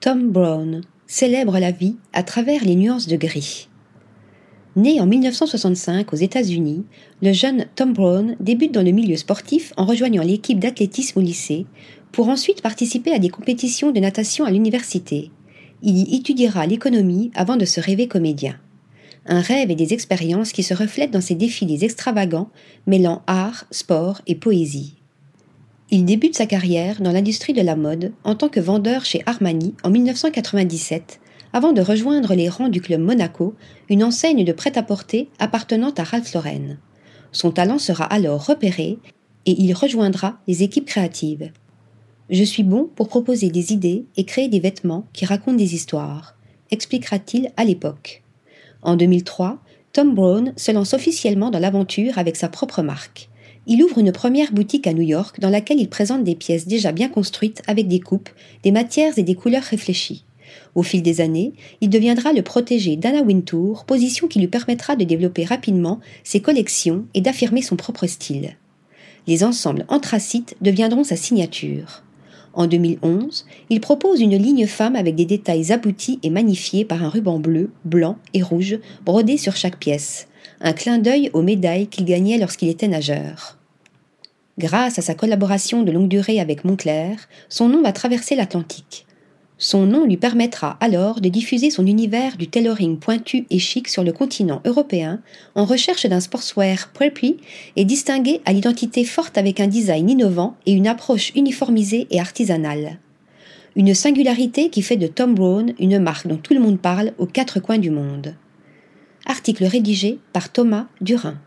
Tom Brown célèbre la vie à travers les nuances de gris. Né en 1965 aux États-Unis, le jeune Tom Brown débute dans le milieu sportif en rejoignant l'équipe d'athlétisme au lycée, pour ensuite participer à des compétitions de natation à l'université. Il y étudiera l'économie avant de se rêver comédien. Un rêve et des expériences qui se reflètent dans ses défilés extravagants, mêlant art, sport et poésie. Il débute sa carrière dans l'industrie de la mode en tant que vendeur chez Armani en 1997, avant de rejoindre les rangs du club Monaco, une enseigne de prêt-à-porter appartenant à Ralph Lauren. Son talent sera alors repéré et il rejoindra les équipes créatives. Je suis bon pour proposer des idées et créer des vêtements qui racontent des histoires, expliquera-t-il à l'époque. En 2003, Tom Brown se lance officiellement dans l'aventure avec sa propre marque. Il ouvre une première boutique à New York dans laquelle il présente des pièces déjà bien construites avec des coupes, des matières et des couleurs réfléchies. Au fil des années, il deviendra le protégé d'Anna Wintour, position qui lui permettra de développer rapidement ses collections et d'affirmer son propre style. Les ensembles anthracites deviendront sa signature. En 2011, il propose une ligne femme avec des détails aboutis et magnifiés par un ruban bleu, blanc et rouge brodé sur chaque pièce, un clin d'œil aux médailles qu'il gagnait lorsqu'il était nageur. Grâce à sa collaboration de longue durée avec Montclair, son nom va traverser l'Atlantique. Son nom lui permettra alors de diffuser son univers du tailoring pointu et chic sur le continent européen en recherche d'un sportswear preppy et distingué à l'identité forte avec un design innovant et une approche uniformisée et artisanale. Une singularité qui fait de Tom Brown une marque dont tout le monde parle aux quatre coins du monde. Article rédigé par Thomas Durin.